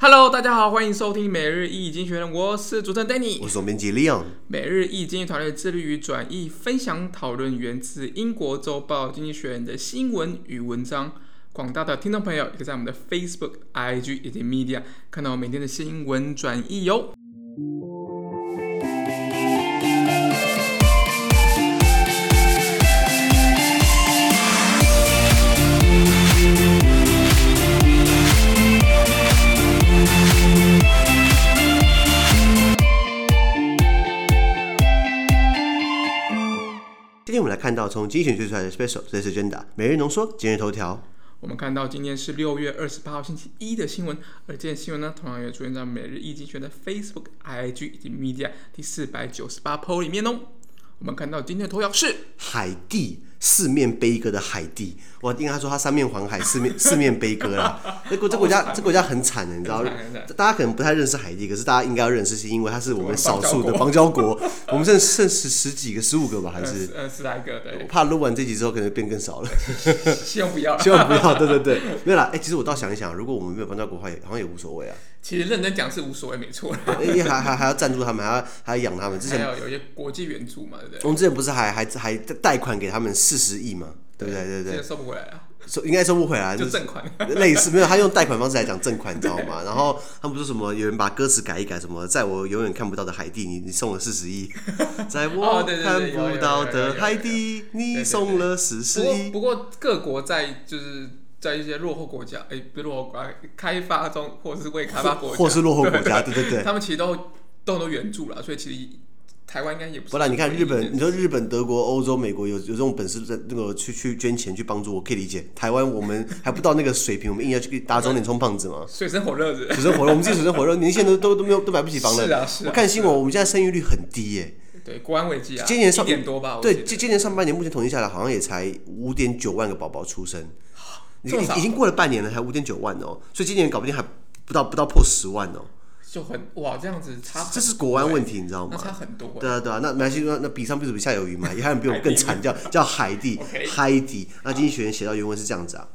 Hello，大家好，欢迎收听每日一经济学人，我是主持人 Danny，我是总编辑 Leon。每日一经济团队致力于转译、分享、讨论源自英国周报《经济学人》的新闻与文章。广大的听众朋友，也可以在我们的 Facebook、IG 以及 Media 看到我每天的新闻转译哟。今天我们来看到从精选推出来的 Special Today's Agenda 每日浓缩今日头条。我们看到今天是六月二十八号星期一的新闻，而这件新闻呢，同样也出现在每日一经济学的 Facebook、IG 以及 Media 第四百九十八 po 里面哦。我们看到今天的头条是海地。四面悲歌的海地，我应该说他三面环海，四面 四面悲歌啦。这国这国家这国家很惨的，你知道？大家可能不太认识海地，可是大家应该要认识，是因为它是我们少数的邦交国。我们剩剩十十几个、十五个吧，还是呃十来个？对。我怕录完这集之后，可能变更少了。希望不要，希望不要。对对对，没有啦。哎，其实我倒想一想，如果我们没有邦交国的话，好像也无所谓啊。其实认真讲是无所谓，没错。因为还还还要赞助他们，还要还要养他们。之前还要有一些国际援助嘛，对不对？我们之前不是还还还贷款给他们四十亿嘛？对不对？对对对，收不回来啊，收应该收不回来，就正款，类似没有，他用贷款方式来讲正款，你知道吗？然后他们不是什么有人把歌词改一改，什么在我永远看不到的海地，你你送了四十亿，在我看不到的海地，你送了四十亿。不过各国在就是在一些落后国家，哎，不是落后国家，开发中或是未开发国家，或是落后国家，对对对，他们其实都都很多援助了，所以其实。台湾应该也不是。不然你看日本，你说日本、德国、欧洲、美国有有这种本事在那个去去捐钱去帮助，我可以理解。台湾我们还不到那个水平，我们硬要去打肿脸充胖子嘛。水深火热的。水深火热，我们自己水深火热，年轻人都都都没有都买不起房了。是啊是啊。我看新闻，我们现在生育率很低耶。对，国安危机啊。今年上一点多吧。对，今今年上半年目前统计下来，好像也才五点九万个宝宝出生。已经已经过了半年了，才五点九万哦，所以今年搞不定还不到不到破十万哦。就很哇，这样子差，这是国安问题，你知道吗？那差很多。对啊，对啊，那没关系，那那比上不足，比下有余嘛。也还有人比我们更惨，叫叫海地，海地。那经济学人写到原文是这样子啊。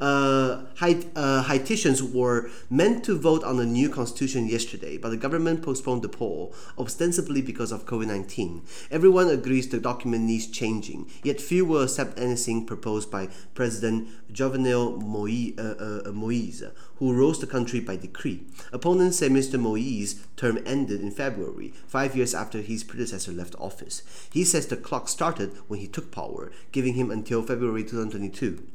Uh, uh, Haitians were meant to vote on the new constitution yesterday, but the government postponed the poll, ostensibly because of COVID 19. Everyone agrees the document needs changing, yet few will accept anything proposed by President Jovenel Moïse, uh, uh, Moïse, who rose the country by decree. Opponents say Mr. Moïse's term ended in February, five years after his predecessor left office. He says the clock started when he took power, giving him until February 2022.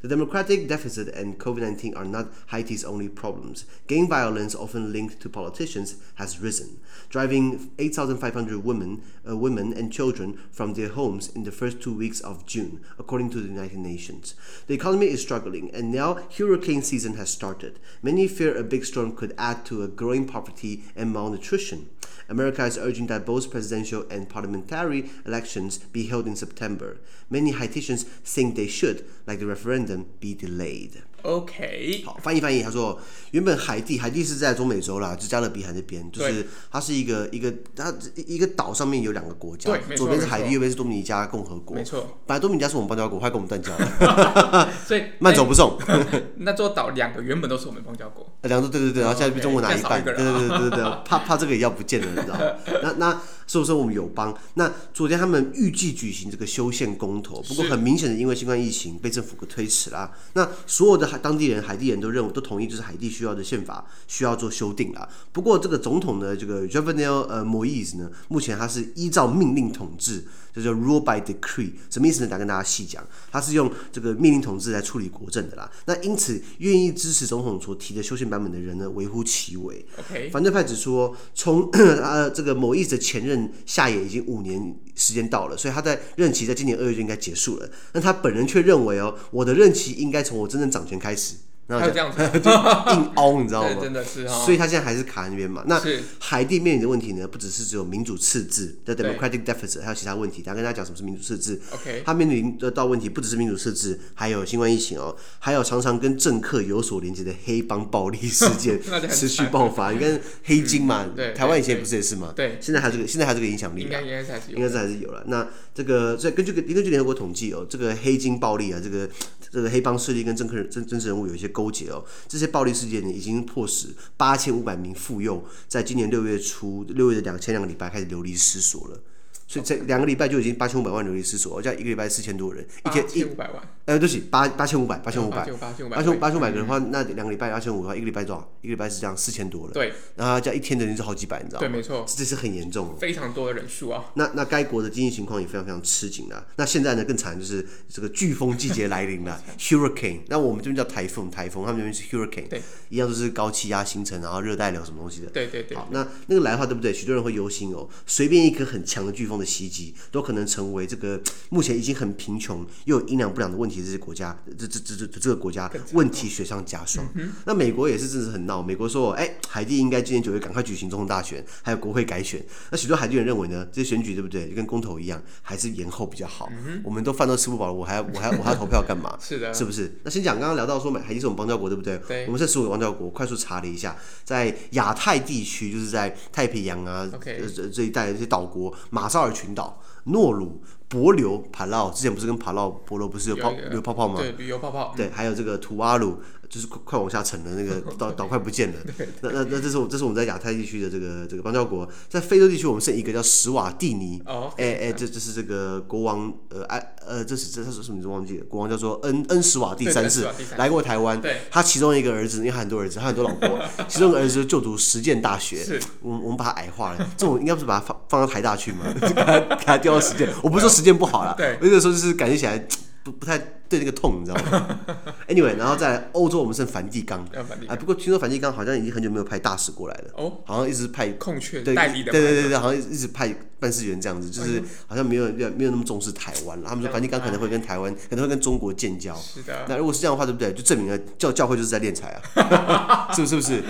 The democratic deficit and COVID 19 are not Haiti's only problems. Gang violence, often linked to politicians, has risen, driving 8,500 women, uh, women and children from their homes in the first two weeks of June, according to the United Nations. The economy is struggling, and now hurricane season has started. Many fear a big storm could add to a growing poverty and malnutrition. America is urging that both presidential and parliamentary elections be held in September. Many Haitians think they should, like the referendum, be delayed. OK，好，翻译翻译。他说，原本海地，海地是在中美洲啦，就加勒比海那边，就是它是一个一个它一个岛上面有两个国家，左边是海地，右边是多米尼加共和国。没错，本来多米尼加是我们邦交国，后来跟我们断交了，所以 慢走不送。那座岛两个原本都是我们邦交国，两座对对对，然后现在被中国拿一半，对对对对对，怕怕这个也要不见了，你知道吗？那那。是不是我们友邦？那昨天他们预计举行这个修宪公投，不过很明显的，因为新冠疫情被政府给推迟啦。那所有的海当地人、海地人都认为都同意，就是海地需要的宪法需要做修订啦。不过这个总统的这个 Jovenel 呃 Moise 呢，目前他是依照命令统治，这叫 Rule by Decree，什么意思呢？来跟大家细讲，他是用这个命令统治来处理国政的啦。那因此，愿意支持总统所提的修宪版本的人呢，微乎其微。OK，反对派指出，从 呃这个 Moise 的前任。下野已经五年时间到了，所以他在任期在今年二月就应该结束了。那他本人却认为哦，我的任期应该从我真正掌权开始。然后就这样子，就硬凹，你知道吗？真的是，所以他现在还是卡在那边嘛。那海地面临的问题呢，不只是只有民主赤字的 democratic deficit，还有其他问题。等下跟大家讲什么是民主赤字。OK，他面临的到问题不只是民主赤字，还有新冠疫情哦，还有常常跟政客有所连接的黑帮暴力事 件持续爆发。你看黑金嘛，台湾以前不是也是吗？对，现在还这个，现在还这个影响力，应该应该是还是有，应该是还是有了。那这个所以根据根据联合国统计哦，这个黑金暴力啊，这个这个黑帮势力跟政客政政治人物有一些。勾结哦。这些暴力事件呢，已经迫使八千五百名妇幼在今年六月初六月的两千两个礼拜开始流离失所了。所以这两个礼拜就已经八千五百万流离失所，这样一个礼拜四千多人，一天一五百万，呃，对不起，八八千五百，八千五百，八千八千八千五百个人的话，那两个礼拜八千五的话，一个礼拜多少？一个礼拜是这样四千多了。对，然后这样一天的人是好几百，你知道吗？对，没错，这是很严重，非常多的人数啊。那那该国的经济情况也非常非常吃紧啊。那现在呢更惨就是这个飓风季节来临了，Hurricane。那我们这边叫台风，台风，他们那边是 Hurricane，对，一样都是高气压形成，然后热带流什么东西的。对对对。好，那那个来的话，对不对？许多人会忧心哦，随便一颗很强的飓风的袭击。都可能成为这个 目前已经很贫穷又有营养不良的问题，这些国家，这这这这这个国家问题雪上加霜。嗯、那美国也是真的是很闹，美国说，哎，海地应该今年九月赶快举行总统大选，还有国会改选。那许多海地人认为呢，这些选举对不对？就跟公投一样，还是延后比较好。嗯、我们都饭都吃不饱了，我还我还我还要投票干嘛？是的，是不是？那先讲刚刚聊到说，海地是我们邦交国，对不对？对。我们这十五个邦交国，快速查了一下，在亚太地区，就是在太平洋啊.这这一带的这些岛国，马绍尔群岛。诺鲁、帛琉、帕劳，之前不是跟帕劳、帛琉不是有泡有泡泡吗？对，旅游泡泡。对，还有这个图瓦鲁。就是快快往下沉的那个 岛岛快不见了。那那那这是我这是我们在亚太地区的这个这个邦交国，在非洲地区我们剩一个叫史瓦蒂尼。哦。哎哎，这这是这个国王呃哎呃这是这是什么名字忘记了？国王叫做恩恩史瓦蒂三世，来过台湾。对。他其中一个儿子，因为他很多儿子，他很多老婆，其中一个儿子就读实践大学。是。我们我们把他矮化了，这种应该不是把他放放到台大去吗？给他给他调到实践。我不是说实践不好啦。对。我有的时候就是感觉起来不不太。对那个痛，你知道吗？Anyway，然后在欧洲，我们剩梵蒂冈。啊，不过听说梵蒂冈好像已经很久没有派大使过来了。哦。好像一直派空缺对代理的。对对对对，好像一直派办事员这样子，就是好像没有没有没有那么重视台湾了。他们说梵蒂冈可能会跟台湾，可能会跟中国建交。是的。那如果是这样的话，对不对？就证明了教教会就是在敛财啊，是不是？是不是？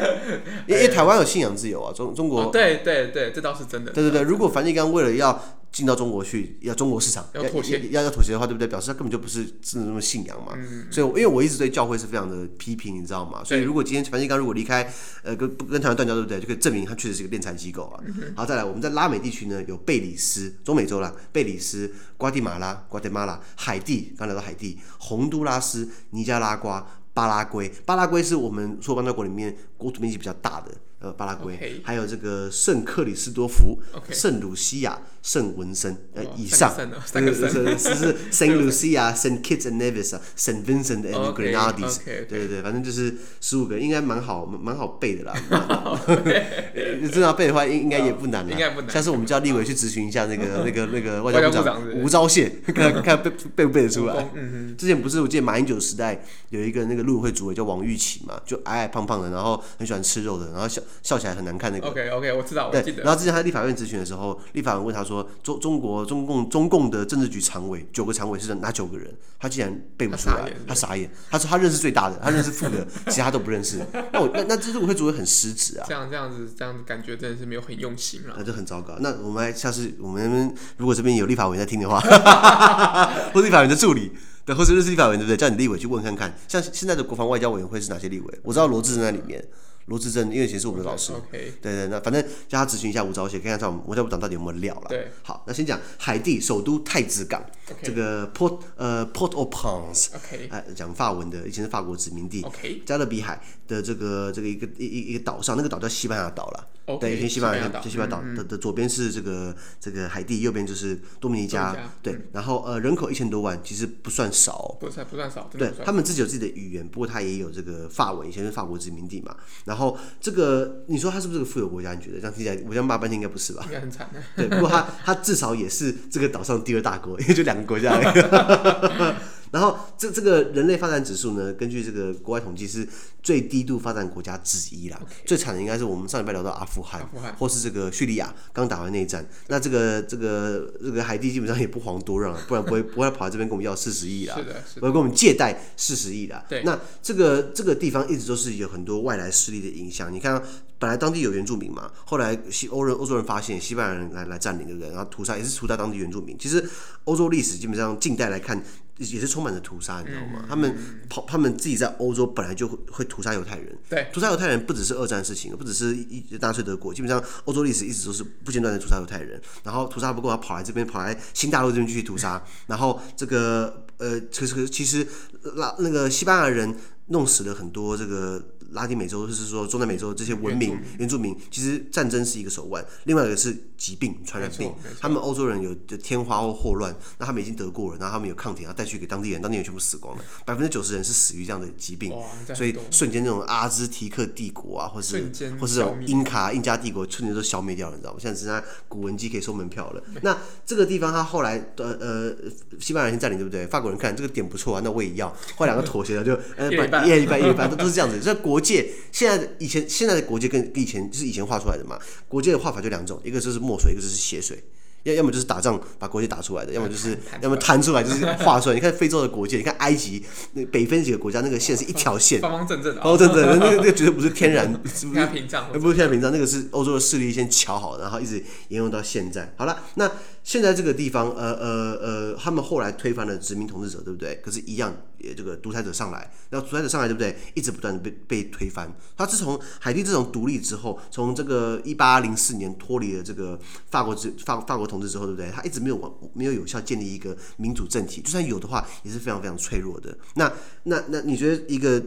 因为台湾有信仰自由啊，中中国。对对对，这倒是真的。对对对，如果梵蒂冈为了要进到中国去，要中国市场要妥协，要要妥协的话，对不对？表示他根本就不是真的那么信仰嘛。嗯、所以，因为我一直对教会是非常的批评，你知道吗？所以，如果今天梵蒂冈如果离开，呃，跟跟台湾断交，对不对？就可以证明他确实是一个敛财机构啊。嗯、好，再来，我们在拉美地区呢，有贝里斯，中美洲啦，贝里斯、瓜地马拉、瓜地马拉、海地，刚来到海地，洪都拉斯、尼加拉瓜、巴拉圭，巴拉圭是我们所有邦交国里面国土面积比较大的。呃，巴拉圭.还有这个圣克里斯多福、圣鲁西亚、圣文森，呃，以上，是是圣鲁西亚、圣 Kitts and Nevis、圣 Vincent and Grenadines，对对对，反正就是十五个，应该蛮好，蛮好背的啦。真的要背的话，应应该也不难啦。应该不难。下次我们叫立委去咨询一下那个那个那个外交部长吴钊燮，看看背背不背得出来。之前不是我记得马英九时代有一个那个陆委会主委叫王玉琦嘛，就矮矮胖胖的，然后很喜欢吃肉的，然后笑。笑起来很难看那个。OK OK，我知道。对，然后之前他在立法院咨询的时候，立法院问他说：“中中国中共中共的政治局常委九个常委是哪九个人？”他竟然背不出来，他傻眼。他说他认识最大的，他认识副的，其他都不认识。那我那那这是我会觉得很失职啊。这样这样子这样子感觉真的是没有很用心啊。那就很糟糕。那我们来下次我们如果这边有立法委员在听的话，或立法委员的助理，对，或者认识立法委员对不对？叫你立委去问看看，像现在的国防外交委员会是哪些立委？我知道罗致政在里面。罗志正，因为以前是我们的老师。对对，那反正叫他咨询一下吴钊燮，看看在我们外交部长到底有没有料了。对，好，那先讲海地首都太子港.这个 Port 呃 Port-au-Prince，哎，讲法文的，以前是法国殖民地。加勒比海的这个这个一个一一一个岛上，那个岛叫西班牙岛了。对，跟西班牙，就西班牙岛的的左边是这个这个海地，右边就是多米尼加。对，嗯、然后呃人口一千多万，其实不算少。不算不算少。对，他们自己有自己的语言，不过他也有这个法文，以前是法国殖民地嘛。然后这个你说他是不是个富有国家？你觉得这样听起来，我这样骂半天应该不是吧？应该很惨。对，不过他他至少也是这个岛上第二大国，因为就两个国家而已。然后这这个人类发展指数呢，根据这个国外统计是最低度发展国家之一啦。Okay. 最惨的应该是我们上礼拜聊到阿富汗，或是这个叙利亚刚打完内战。那这个这个这个海地基本上也不遑多让，不然不会 不会跑来这边跟我们要四十亿啦，是的，不会跟我们借贷四十亿啦。对，那这个这个地方一直都是有很多外来势力的影响。你看，本来当地有原住民嘛，后来西欧人欧洲人发现西班牙人来来占领，对不对？然后屠杀也是屠杀当地原住民。其实欧洲历史基本上近代来看。也是充满着屠杀，你知道吗？嗯、他们跑，他们自己在欧洲本来就会会屠杀犹太人。对，屠杀犹太人不只是二战事情，不只是一纳粹德国，基本上欧洲历史一直都是不间断的屠杀犹太人。然后屠杀不够，他跑来这边，跑来新大陆这边继续屠杀。然后这个呃，其实其实拉那个西班牙人。弄死了很多这个。拉丁美洲，就是说中南美洲这些文明原住民，其实战争是一个手腕，另外一个是疾病传染病。他们欧洲人有天花或霍乱，那他们已经得过了，然后他们有抗体，然后带去给当地人，当地人全部死光了，百分之九十人是死于这样的疾病。所以瞬间那种阿兹提克帝国啊，或是或是这种英卡印加帝国，瞬间都消灭掉了，你知道吗？现在只剩下古文机可以收门票了。那这个地方他后来呃呃，西班牙人先占领，对不对？法国人看这个点不错啊，那我也要，后来两个妥协了，就呃，一半一半一半都都是这样子。所以国界现在以前现在的国界跟以前就是以前画出来的嘛，国界的画法就两种，一个就是墨水，一个就是血水。要要么就是打仗把国界打出来的，要么就是要么弹出来就是画出来。你看非洲的国界，你看埃及那北非几个国家，那个线是一条线，方方正正的，方方正正的，那个那个绝对不是天然，是 不是？屏障，不是天然屏障，那个是欧洲的势力先瞧好，然后一直沿用到现在。好了，那。现在这个地方，呃呃呃，他们后来推翻了殖民统治者，对不对？可是，一样，也这个独裁者上来，然后独裁者上来，对不对？一直不断的被被推翻。他自从海地这种独立之后，从这个一八零四年脱离了这个法国之法法国统治之后，对不对？他一直没有没有有效建立一个民主政体，就算有的话，也是非常非常脆弱的。那那那，你觉得一个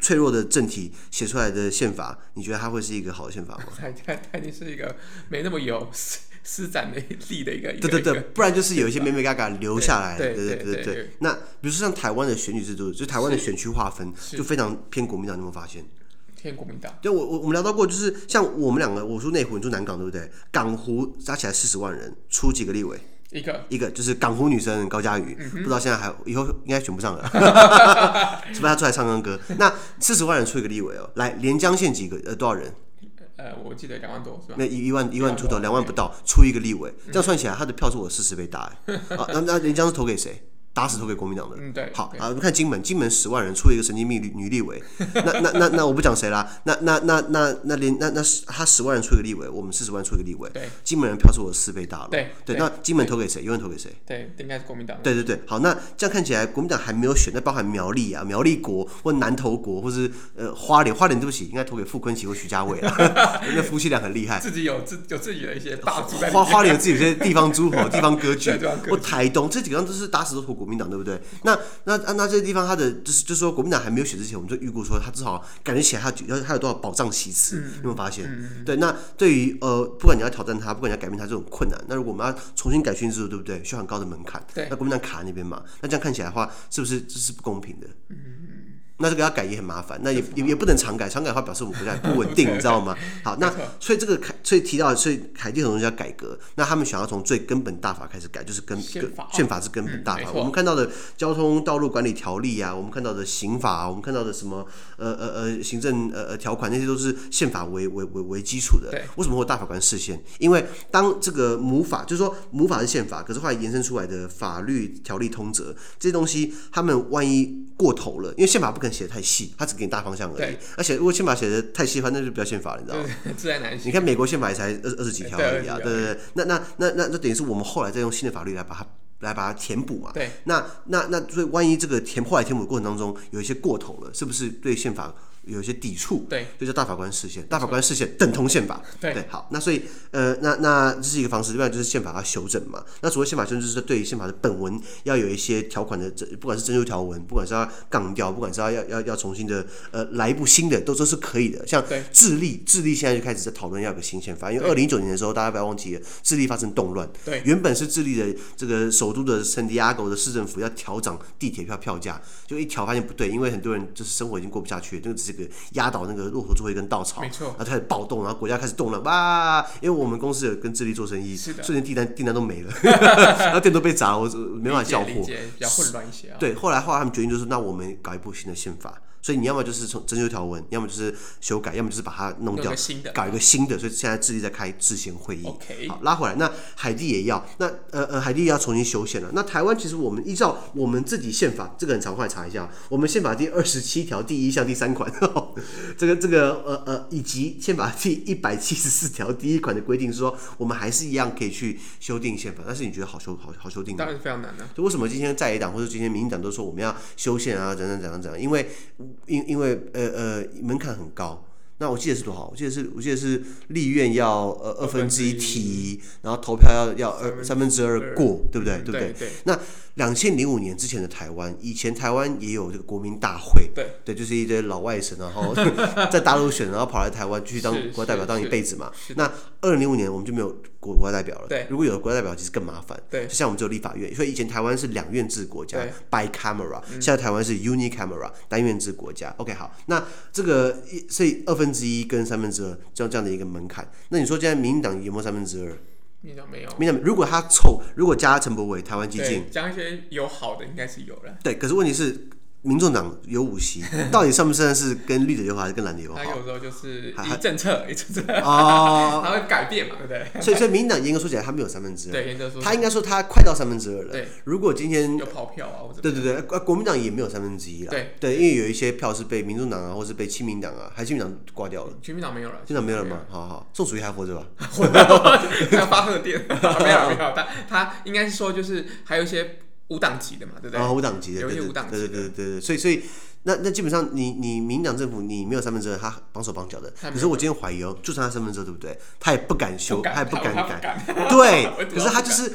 脆弱的政体写出来的宪法，你觉得它会是一个好的宪法吗？它它它一定是一个没那么有。施展的力的一个，对对对，不然就是有一些妹妹嘎嘎留下来，对对对对对。那比如说像台湾的选举制度，就台湾的选区划分就非常偏国民党，你有没有发现？偏国民党。对，我我我们聊到过，就是像我们两个，我说内湖，你住南港，对不对？港湖加起来四十万人，出几个立委？一个一个就是港湖女生高嘉瑜，不知道现在还以后应该选不上了，除非她出来唱唱歌。那四十万人出一个立委哦，来连江县几个呃多少人？呃，我记得两万多是吧？那一一万一万出头，两万不到，出一个立委，这样算起来，他的票数我四十倍大哎。啊，那那人家是投给谁？打死投给国民党的。嗯，对。好啊，我们看金门，金门十万人出一个神经病女女立委。那那那那我不讲谁啦。那那那那那连那那他十万人出一个立委，我们四十万出一个立委。对。金门人票数我四倍大了。对。对，那金门投给谁？永远投给谁？对，应该是国民党。对对对，好，那这样看起来国民党还没有选，那包含苗栗啊、苗栗国或南投国，或是呃花莲，花莲对不起，应该投给傅昆萁或徐家伟了，那夫妻俩很厉害。自己有自有自己的一些大花花莲有自己有些地方诸侯、地方割据。或台东这几个都是打死都投国民党，对不对？那那那这些地方，他的就是就是说，国民党还没有选之前，我们就预估说，他至少感觉起来他有他有多少保障席次，嗯、有没有发现？嗯、对，那对于呃，不管你要挑战他，不管你要改变他这种困难，那如果我们要重新改选制度，对不对？需要很高的门槛。对，那国民党卡在那边嘛，那这样看起来的话，是不是这是不公平的？嗯那这个要改也很麻烦，那也也也不能常改，常改的话表示我们国家不稳定，你知道吗？好，那所以这个凯，所以提到，所以凯蒂统治要改革，那他们想要从最根本大法开始改，就是根宪法，宪法是根本大法。我们看到的交通道路管理条例啊，我们看到的刑法啊，我们看到的什么呃呃呃行政呃呃条款，那些都是宪法为为为为基础的。为什么会大法官视线？因为当这个母法，就是说母法是宪法，可是后来延伸出来的法律条例通则这些东西，他们万一过头了，因为宪法不。写的太细，他只给你大方向而已。而且如果宪法写的太细的话，那就不要宪法了，你知道吗？自然难写。你看美国宪法也才二二十几条而已啊，对对对。那那那那那等于是我们后来再用新的法律来把它来把它填补嘛。对。那那那所以万一这个填后来填补的过程当中有一些过头了，是不是对宪法？有一些抵触，对，就叫大法官释宪。大法官释宪等同宪法，对，对，好，那所以，呃，那那这是一个方式，另外就是宪法要修正嘛。那所谓宪法修正，就是对于宪法的本文要有一些条款的，不管是增修条文，不管是要杠掉，不管是要要要要重新的，呃，来一部新的，都都是可以的。像智利，智利现在就开始在讨论要有个新宪法，因为二零一九年的时候，大家不要忘记了，智利发生动乱，对，原本是智利的这个首都的圣地亚哥的市政府要调涨地铁票票价，就一调发现不对，因为很多人就是生活已经过不下去了，这个只是个压倒那个骆驼最后一根稻草，没错，然后开始暴动，然后国家开始动了，哇！因为我们公司有跟智利做生意，瞬间订单订单都没了，然后店都被砸，我没办法交货，比较混乱一些啊。对，后来后来他们决定就是，那我们搞一部新的宪法。所以你要么就是从增修条文，要么就是修改，要么就是把它弄掉，搞一个新的。所以现在智利在开制宪会议。好，拉回来，那海地也要，那呃呃，海地也要重新修宪了。那台湾其实我们依照我们自己宪法，这个很常快查一下，我们宪法第二十七条第一项第三款，呵 呵这个这个呃呃，以及宪法第一百七十四条第一款的规定是说，我们还是一样可以去修订宪法。但是你觉得好修好好修订吗？当然是非常难的。就为什么今天在野党或者今天民进党都说我们要修宪啊，怎样怎样怎样？因为因因为呃呃门槛很高，那我记得是多少？我记得是我记得是立院要呃二分之一提，然后投票要要二三分之二过，对不对？对不对？那两千零五年之前的台湾，以前台湾也有这个国民大会，对，对，就是一堆老外省，然后 在大陆选，然后跑来台湾继续当国家代表当一辈子嘛。那二零零五年我们就没有国国家代表了，对。如果有国家代表，其实更麻烦，对。就像我们只有立法院，所以以前台湾是两院制国家，bicameral，现在台湾是 unicameral，单院制国家。OK，好，那这个一所以二分之一跟三分之二这样这样的一个门槛，那你说现在民进党有没有三分之二？没有，民进党如果他凑，如果加陈柏伟，台湾基进，加一些有好的，应该是有了。对，可是问题是。民众党有五席，到底算不算是跟绿的友好，还是跟蓝的友好？他有时候就是一政策一政策哦，他会改变嘛，对不对？所以，所以民进党严格说起来，他没有三分之二。对，严格说，他应该说他快到三分之二了。对，如果今天有跑票啊，或者对对对，国民党也没有三分之一了。对对，因为有一些票是被民众党啊，或是被亲民党啊，还是亲民党挂掉了。亲民党没有了，亲民党没有了吗？好好，宋楚瑜还活着吧？活着，要发贺电。没有没有，他他应该是说就是还有一些无党籍的嘛，对不对？啊，无党籍的，有一些无党籍对对对对对，所以所以。那那基本上你你民党政府你没有三分之二，他绑手绑脚的。可是我今天怀疑哦，就算他三分之二，对不对？他也不敢修，他也不敢改。对，可是他就是，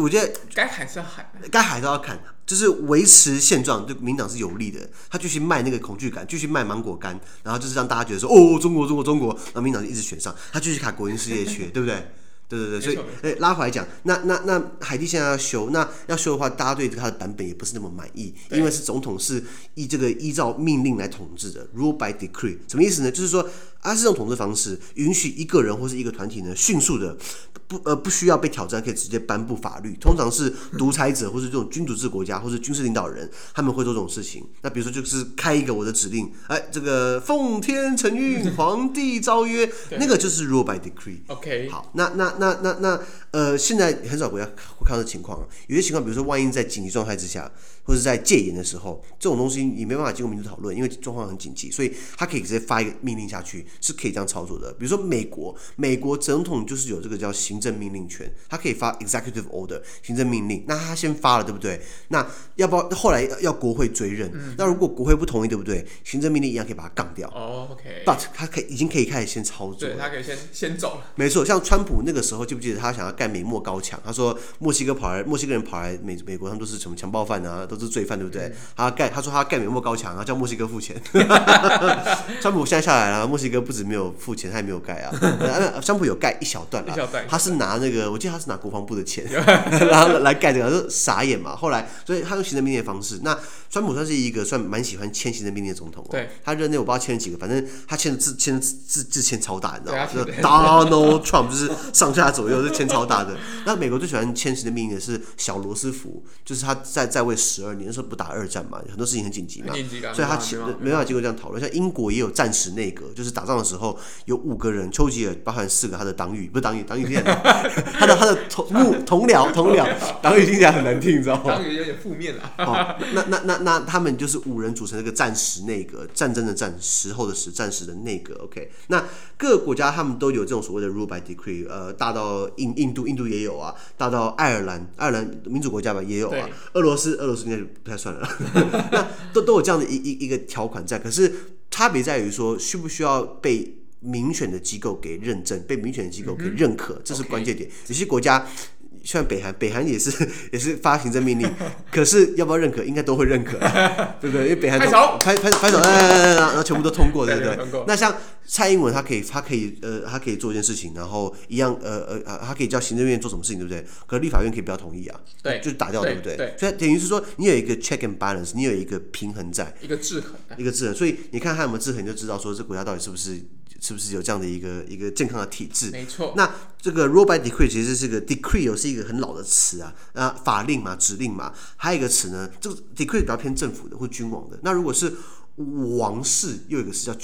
我觉得该喊是要喊，该喊都要喊，就是维持现状，对民党是有利的。他继续卖那个恐惧感，继续卖芒果干，然后就是让大家觉得说哦，中国中国中国，然后民党就一直选上，他继续卡国营事业缺，对不对？对对对，所以哎，拉回来讲，那那那海地现在要修，那要修的话，大家对他的版本也不是那么满意，因为是总统是依这个依照命令来统治的，rule by decree，什么意思呢？就是说。它是这种统治方式，允许一个人或是一个团体呢，迅速的不呃不需要被挑战，可以直接颁布法律。通常是独裁者或是这种君主制国家或是军事领导人，他们会做这种事情。那比如说就是开一个我的指令，哎，这个奉天承运，皇帝诏曰，那个就是 rule by decree。OK，好，那那那那那呃，现在很少国家会看到情况，有些情况，比如说万一在紧急状态之下。或者在戒严的时候，这种东西你没办法经过民主讨论，因为状况很紧急，所以他可以直接发一个命令下去，是可以这样操作的。比如说美国，美国总统就是有这个叫行政命令权，他可以发 executive order 行政命令，那他先发了，对不对？那要不要后来要国会追认？嗯、那如果国会不同意，对不对？行政命令一样可以把它杠掉。哦，OK。But 他可以已经可以开始先操作，对，他可以先先走了。没错，像川普那个时候，记不记得他想要盖美墨高墙？他说墨西哥跑来，墨西哥人跑来美美国，他们都是什么强暴犯啊，都是罪犯，对不对？嗯他盖，他说他盖美墨高墙啊，叫墨西哥付钱。川普现在下来了，墨西哥不止没有付钱，他也没有盖啊。川普有盖一小段了，他是拿那个，我记得他是拿国防部的钱，然后来盖这个，就傻眼嘛。后来，所以他用行政命令的方式。那川普算是一个算蛮喜欢签行政命令的总统哦。对，他任内我不知道签了几个，反正他签的字签的字字签超大，你知道吗？就是 Donald Trump，就是上下左右是签超大的。那美国最喜欢签行政命令的是小罗斯福，就是他在在位十二年的时候不打二战嘛，很多事情很紧急嘛，所以他其实没办法经过这样讨论。像英国也有战时内阁，就是打仗的时候有五个人，丘吉尔包含四个他的党羽，不是党羽，党羽听起来他的他的同幕同僚同僚，党羽听起来很难听，你知道吗？党羽有点负面了。好，那那那那他们就是五人组成这个战时内阁，战争的战时候的时战时的内阁。OK，那各个国家他们都有这种所谓的 rule by decree，呃，大到印印度，印度也有啊，大到爱尔兰，爱尔兰民主国家吧也有啊，俄罗斯，俄罗斯应该就不太算了。那都都有这样的一一一个条款在，可是差别在于说，需不需要被民选的机构给认证，被民选的机构给认可，嗯、这是关键点。有些国家。像北韩，北韩也是 也是发行政命令，可是要不要认可，应该都会认可，对不对？因为北韩拍手拍拍拍手，然后全部都通过，对不对？那像蔡英文，他可以他可以呃，他可以做一件事情，然后一样呃呃他可以叫行政院做什么事情，对不对？可是立法院可以不要同意啊，对，就是打掉，对不对？所以等于是说，你有一个 check and balance，你有一个平衡在，一个制衡，一个制衡。所以你看他有没有制衡，你就知道说这国家到底是不是。是不是有这样的一个一个健康的体制？没错。那这个 rule by decree 其实是个 decree，是一个很老的词啊，啊，法令嘛，指令嘛。还有一个词呢，这个 decree 比较偏政府的或君王的。那如果是王室，又有一个词叫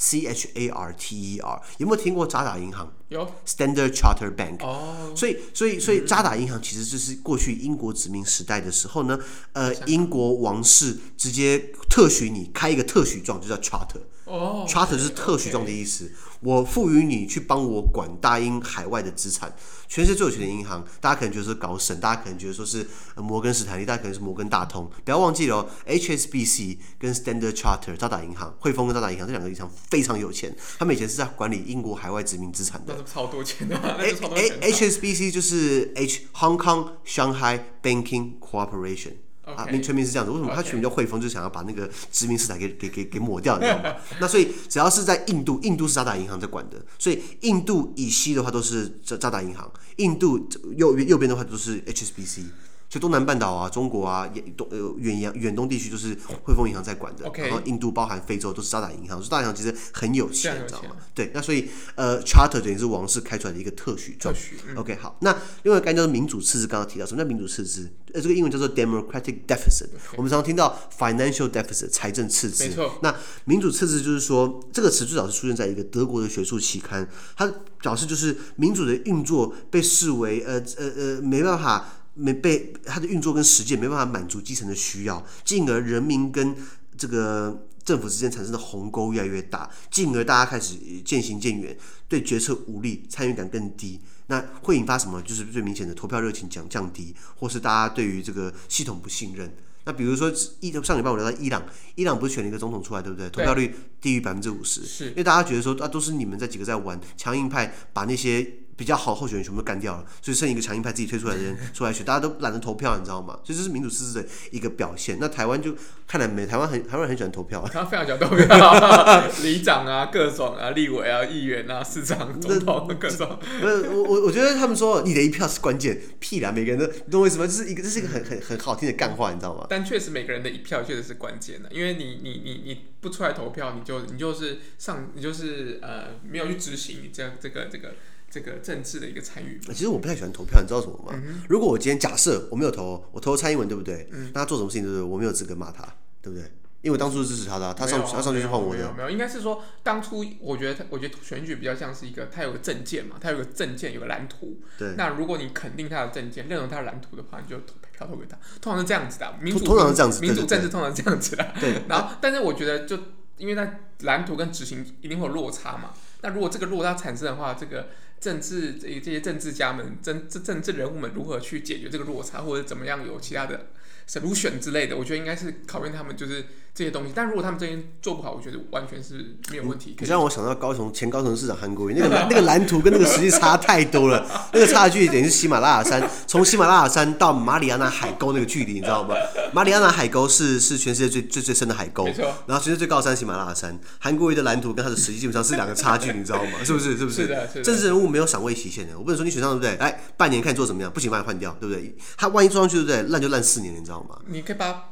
charter，c h a r t e r。有没有听过渣打银行？有。Standard Charter Bank。哦。所以，所以，所以渣打银行其实就是过去英国殖民时代的时候呢，呃，英国王室直接特许你开一个特许状，就叫 charter。哦，charter 是特许状的意思。我赋予你去帮我管大英海外的资产，全世界最有钱的银行，大家可能觉得是高盛，大家可能觉得说是摩根士丹利，大家可能是摩根大通。不要忘记了，HSBC 跟 Standard Charter 渣打银行、汇丰跟渣打银行这两个银行非常有钱，他们以前是在管理英国海外殖民资产的。那是超多钱的、啊。A A HSBC 就是 H Hong Kong Shanghai Banking Corporation。啊，名全名是这样子，为什么他取名叫汇丰？就想要把那个殖民色彩给给给给抹掉，你知道吗？那所以只要是在印度，印度是渣打银行在管的，所以印度以西的话都是渣渣打银行，印度右右边的话都是 HSBC。就东南半岛啊，中国啊，远东呃远洋远东地区都是汇丰银行在管的，okay. 然后印度包含非洲都是渣打银行，所以渣打银行其实很有钱，你知道吗？对，那所以呃，Charter 等于是王室开出来的一个特许状。嗯、OK，好，那另外一个概念叫做民主赤字，刚刚提到什么叫民主赤字？呃，这个英文叫做 democratic deficit。Okay. 我们常常听到 financial deficit 财政赤字，没错。那民主赤字就是说这个词最早是出现在一个德国的学术期刊，它表示就是民主的运作被视为呃呃呃没办法。没被它的运作跟实践没办法满足基层的需要，进而人民跟这个政府之间产生的鸿沟越来越大，进而大家开始渐行渐远，对决策无力，参与感更低。那会引发什么？就是最明显的投票热情降降低，或是大家对于这个系统不信任。那比如说一上礼拜我聊到伊朗，伊朗不是选了一个总统出来，对不对？投票率低于百分之五十，是因为大家觉得说啊，都是你们这几个在玩强硬派，把那些。比较好候选人全部都干掉了，所以剩一个强硬派自己推出来的人 出来选，大家都懒得投票，你知道吗？所以这是民主自治的一个表现。那台湾就看来没，台湾很台湾人很喜欢投票，他非常喜欢投票，里长啊、各种啊、立委啊、议员啊、市长、总统各种。我我我觉得他们说你的一票是关键，屁啦，每个人都你懂我意思吗？这是一个这是一个很很很好听的干话，你知道吗？但确实每个人的一票确实是关键的，因为你你你你不出来投票，你就你就是上你就是呃没有去执行你这样这个这个。这个政治的一个参与，其实我不太喜欢投票，你知道什么吗？嗯、如果我今天假设我没有投，我投蔡英文，对不对？嗯、那他做什么事情，对不对？我没有资格骂他，对不对？因为我当初是支持他的，他上他上去就换我的。没有，没有，应该是说当初我觉得他，我觉得选举比较像是一个，他有个政见嘛，他有个政见，有个蓝图。对。那如果你肯定他的政见，认同他的蓝图的话，你就投票投给他。通常是这样子的，民主通常是这样子，民主政治通常是这样子的。对。对然后，但是我觉得，就因为他蓝图跟执行一定会有落差嘛。那如果这个落差产生的话，这个。政治这这些政治家们，政政政治人物们如何去解决这个落差，或者怎么样有其他的 solution 之类的，我觉得应该是考验他们就是这些东西。但如果他们这边做不好，我觉得完全是没有问题。你让我想到高雄前高雄市长韩国瑜，那个 那个蓝图跟那个实际差太多了，那个差距等于是喜马拉雅山，从喜马拉雅山到马里亚纳海沟那个距离，你知道吗？马里亚纳海沟是是全世界最最最深的海沟，然后全世界最高山喜马拉雅山，韩国瑜的蓝图跟他的实际基本上是两个差距，你知道吗？是不是？是不是？是的，是的。政治人物没有赏味期限的，我不能说你选上对不对？哎，半年看你做怎么样，不行把你换掉，对不对？他万一做上去对不对？烂就烂四年，你知道吗？你可以把。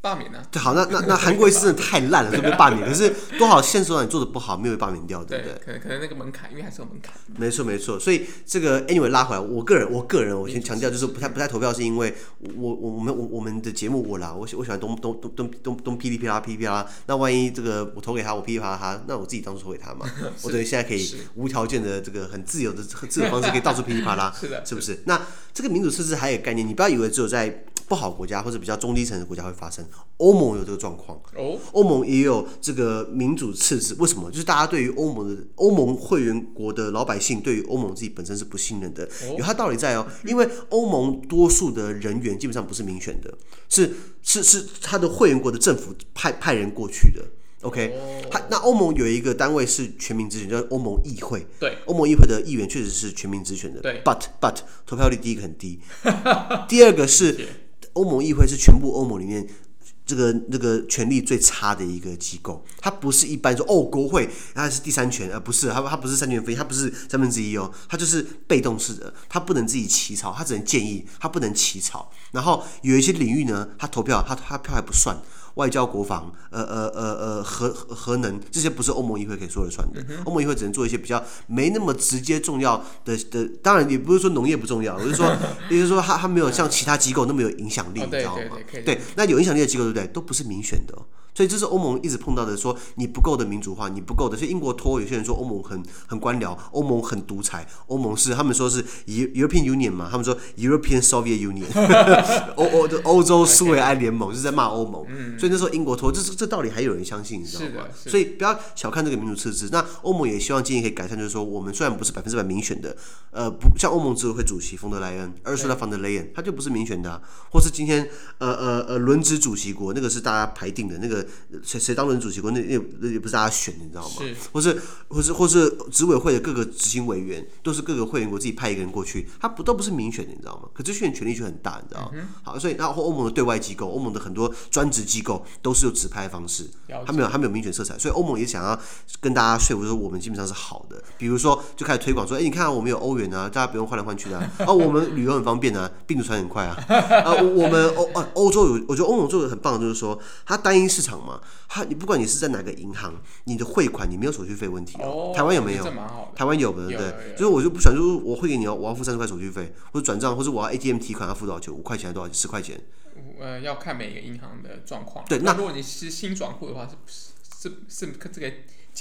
罢免呢？对，好，那那那韩国瑜是真的太烂了，就被罢免。可是多少县市长你做的不好，没有被罢免掉，对不对？可能可能那个门槛，因为还是有门槛。没错没错，所以这个 anyway 拉回来，我个人我个人我先强调，就是不太不太投票，是因为我我我们我我们的节目我啦，我喜我喜欢东东东东东东噼里啪啦噼里啪啦。那万一这个我投给他，我噼里啪啦他，那我自己当初投给他嘛。我等于现在可以无条件的这个很自由的自由 方式，可以到处噼里啪啦，是的，是不是？那这个民主设置还有概念，你不要以为只有在。不好国家或者比较中低层的国家会发生，欧盟有这个状况。哦，欧盟也有这个民主赤字，为什么？就是大家对于欧盟的欧盟会员国的老百姓对于欧盟自己本身是不信任的，有它道理在哦。因为欧盟多数的人员基本上不是民选的，是是是他的会员国的政府派派人过去的。OK，他那欧盟有一个单位是全民直选，叫欧盟议会。对，欧盟议会的议员确实是全民直选的。对，but but 投票率第一个很低，第二个是。欧盟议会是全部欧盟里面这个这个权力最差的一个机构，它不是一般说哦国会，它是第三权，呃不是它它不是三权分立，它不是三分之一哦，它就是被动式的，它不能自己起草，它只能建议，它不能起草。然后有一些领域呢，它投票，它它票还不算。外交、国防，呃呃呃呃，核核能这些不是欧盟议会可以说了算的。嗯、欧盟议会只能做一些比较没那么直接重要的的，当然也不是说农业不重要，我是说，也就是说它它没有像其他机构那么有影响力，哦、你知道吗？对，对，那有影响力的机构对不对？都不是民选的。所以这是欧盟一直碰到的，说你不够的民主化，你不够的。所以英国脱欧，有些人说欧盟很很官僚，欧盟很独裁，欧盟是他们说是 European Union 嘛，他们说 European Soviet Union，欧欧的欧洲苏维埃联盟，就是在骂欧盟。所以那时候英国脱欧，这这道理还有人相信，你知道吗？所以不要小看这个民主赤字。那欧盟也希望建议可以改善，就是说我们虽然不是百分之百民选的，呃，不像欧盟执委会主席冯德莱恩，Ursula von der Leyen，他就不是民选的，啊，或是今天呃呃呃轮值主席国，那个是大家排定的那个。谁谁当轮主席过，那那那也不是大家选的，你知道吗？是，或是或是或是执委会的各个执行委员都是各个会员国自己派一个人过去，他不都不是民选的，你知道吗？可这些人权力却很大，你知道吗？嗯、好，所以然后欧盟的对外机构，欧盟的很多专职机构都是有指派方式，他没有他没有民选色彩，所以欧盟也想要跟大家说服说我们基本上是好的，比如说就开始推广说，哎，你看我们有欧元啊，大家不用换来换去的啊，哦，我们旅游很方便啊，病毒传很快啊，啊，我们欧啊欧洲有，我觉得欧盟做的很棒就是说，它单一市场嘛，它你不管你是在哪个银行，你的汇款你没有手续费问题哦，台湾有没有？台湾有的，对，就是我就不喜欢，就是我汇给你哦，我要付三十块手续费，或者转账，或者我要 ATM 提款要付多少钱？五块钱还是多少？十块钱？呃，要看每个银行的状况。对，那如果你是新转户的话，是是是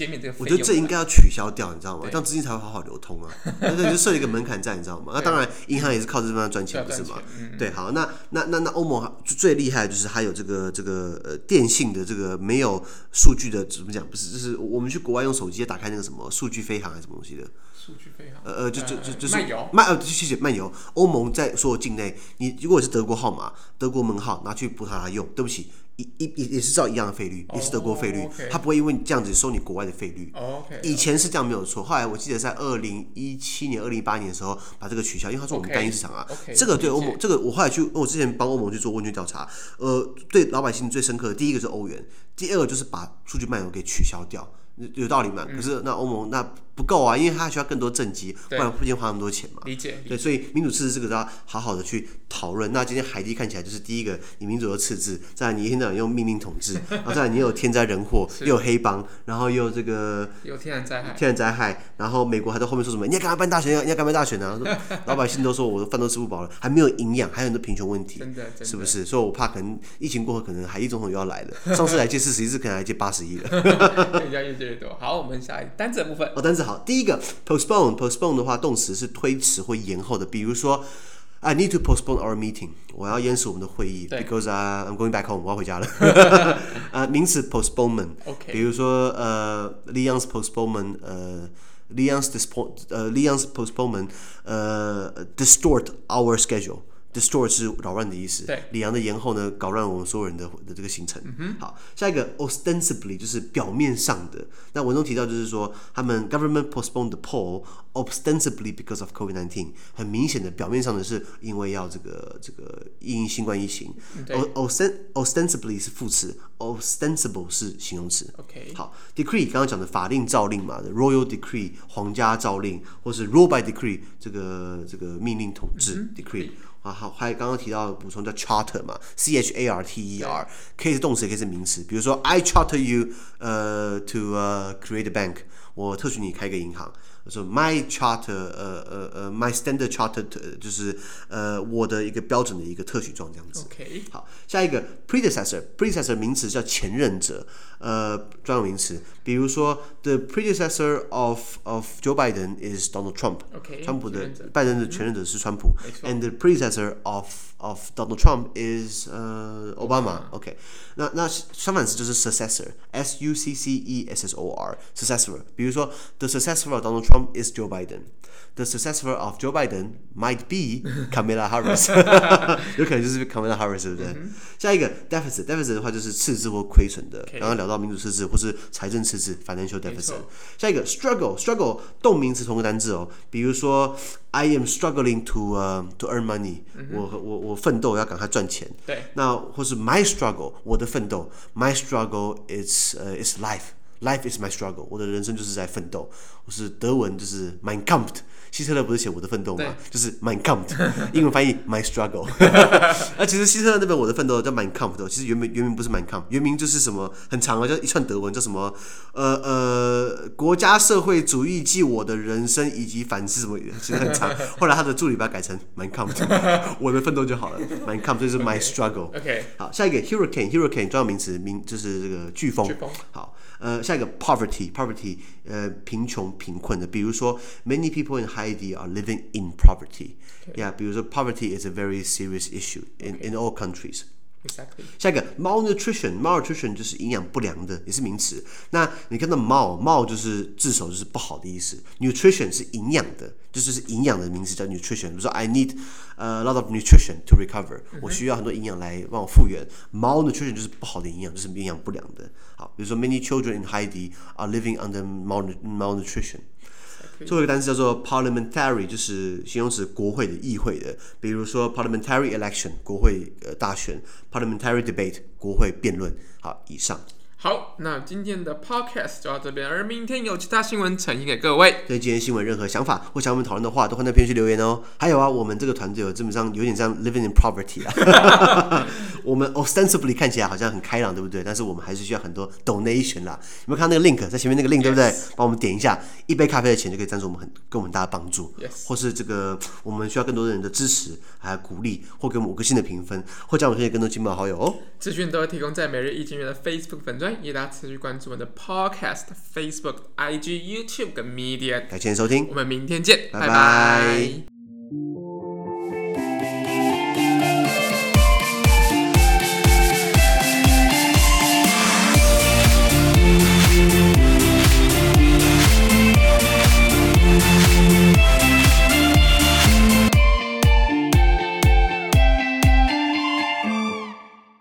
是这个。我觉得这应该要取消掉，你知道吗？这样资金才会好好流通啊。那你就设一个门槛在，你知道吗？那当然，银行也是靠这方面赚钱，不是吗？对，好，那那那那欧盟最厉害的就是还有这个这个呃电信的这个没有数据的怎么讲？不是，就是我们去国外用手机打开那个什么数据飞航还是什么东西的？数据飞航？呃呃，就就就就是漫游，漫呃谢谢漫游。欧盟在所有境内，你如果是德国号码、德国门号拿去葡萄牙用，对不起。一一也也是照一样的费率，也是德国费率，他不会因为这样子收你国外的费率。以前是这样没有错，后来我记得在二零一七年、二零一八年的时候把这个取消，因为他说我们单一市场啊。这个对欧盟，这个我后来去，我之前帮欧盟去做问卷调查，呃，对老百姓最深刻的第一个是欧元，第二个就是把数据漫游给取消掉。有道理嘛？可是那欧盟那不够啊，因为他还需要更多政绩，不然不一定花那么多钱嘛。理解。对，所以民主赤字这个都要好好的去讨论。那今天海地看起来就是第一个，你民主的赤字，再来你一天到晚用命令统治，然后再来你又有天灾人祸，又有黑帮，然后又有这个有天然灾害，天然灾害，然后美国还在后面说什么？你要赶快办大选，要你要赶快办大选啊！老百姓都说我的饭都吃不饱了，还没有营养，还有很多贫穷问题，是不是？所以我怕可能疫情过后，可能海地总统又要来了。上次来借四十亿，这可能来借八十亿了。越借越多。好，我们下一。单子的部分哦，单词好。第一个 postpone，postpone 的话，动词是推迟或延后的。比如说，I need to postpone our meeting，我要延迟我们的会议，because I'm going back home，我要回家了。啊，名词 postponement，OK。比如说，呃，Leon's postponement，呃，Leon's dispo，呃，Leon's postponement，呃，distort our schedule。Distort 是扰乱的意思。对，里昂的延后呢，搞乱我们所有人的的这个行程。嗯、好，下一个 ostensibly 就是表面上的。那文中提到就是说，他们 government postponed the poll ostensibly because of COVID-19，很明显的表面上的是因为要这个这个因新冠疫情。对，ostensibly 是副词，ostensible 是形容词。OK，好，decree 刚刚讲的法令诏令嘛，the royal decree 皇家诏令，或是 rule by decree 这个这个命令统治、嗯、decree。啊，好，还有刚刚提到补充叫 charter 嘛，c h a r t e r，可以是动词，也可以是名词。比如说，I charter you，呃，to 呃、uh, create a bank，我特许你开个银行。说 my charter，呃呃呃，my standard charter，就是呃我的一个标准的一个特许状这样子。OK，好，下一个 predecessor，predecessor 名词叫前任者，呃专有名词。比如说 the predecessor of of Joe Biden is Donald Trump。OK，川普的拜登的前任者是川普。And the predecessor of of Donald Trump is 呃 Obama。OK，那那相反词就是 successor，S U C C E S S O R，successor。比如说 the successor of Donald Trump。 is Joe Biden. The successor of Joe Biden might be Kamala Harris，有可能就是 Kamala Harris，对不对？嗯、下一个 deficit，deficit 的话就是赤字或亏损的。刚刚聊到民主赤字或是财政赤字，financial deficit。下一个 struggle，struggle 动名词同个单字哦。比如说 I am struggling to 呃、uh, to earn money，、嗯、我我我奋斗要赶快赚钱。对，那或是 my struggle，我的奋斗，my struggle is 呃、uh, is life。 Life is my struggle，我的人生就是在奋斗。我是德文就是 Mein Kampf，希特勒不是写我的奋斗吗？就是 Mein Kampf，英文翻译 My struggle。那其实希特勒那本我的奋斗叫 Mein Kampf，其实原名原名不是 Mein Kampf，原名就是什么很长啊，叫一串德文，叫什么呃呃国家社会主义即我的人生以及反思什么，其实很长。后来他的助理把它改成 Mein Kampf，我的奋斗就好了。Mein Kampf 就是 My struggle。OK，好，下一个 Hurricane，Hurricane 专有名词名就是这个飓风。好。呃，下一个 poverty，poverty，呃，贫穷、贫困的，比如说，many people in Haiti are living in poverty。Yeah，比如说，poverty is a very serious issue in in all countries。 Exactly. 下一个 malnutrition，malnutrition 就是营养不良的，也是名词。那你看到 mal，mal 就是字首，就是不好的意思。nutrition 是营养的，就是是营养的名词叫 nutrition。比如说 I need a lot of nutrition to recover，、嗯、我需要很多营养来帮我复原。malnutrition 就是不好的营养，就是营养不良的。好，比如说 many children in Haiti are living under malnutrition。 最后一个单词叫做 parliamentary，就是形容词国会的、议会的，比如说 parliamentary election，国会呃大选；parliamentary debate，国会辩论。好，以上。好，那今天的 podcast 就到这边，而明天有其他新闻呈现给各位。对今天新闻任何想法或想我们讨论的话，都欢迎在评论区留言哦。还有啊，我们这个团队有基本上有点像 living in poverty 啊。我们 ostensibly 看起来好像很开朗，对不对？但是我们还是需要很多 donation 啦。有没有看到那个 link 在前面那个 link，对不对？帮我们点一下，一杯咖啡的钱就可以赞助我们很，给我们大的帮助。或是这个我们需要更多的人的支持，还有鼓励，或给我们五个星的评分，或将我们推荐更多亲朋好友哦。资讯都会提供在每日一经济的 Facebook 粉专，也大家持续关注我们的 Podcast、Facebook、IG、YouTube 跟 Media。感谢收听，我们明天见，拜拜。拜拜。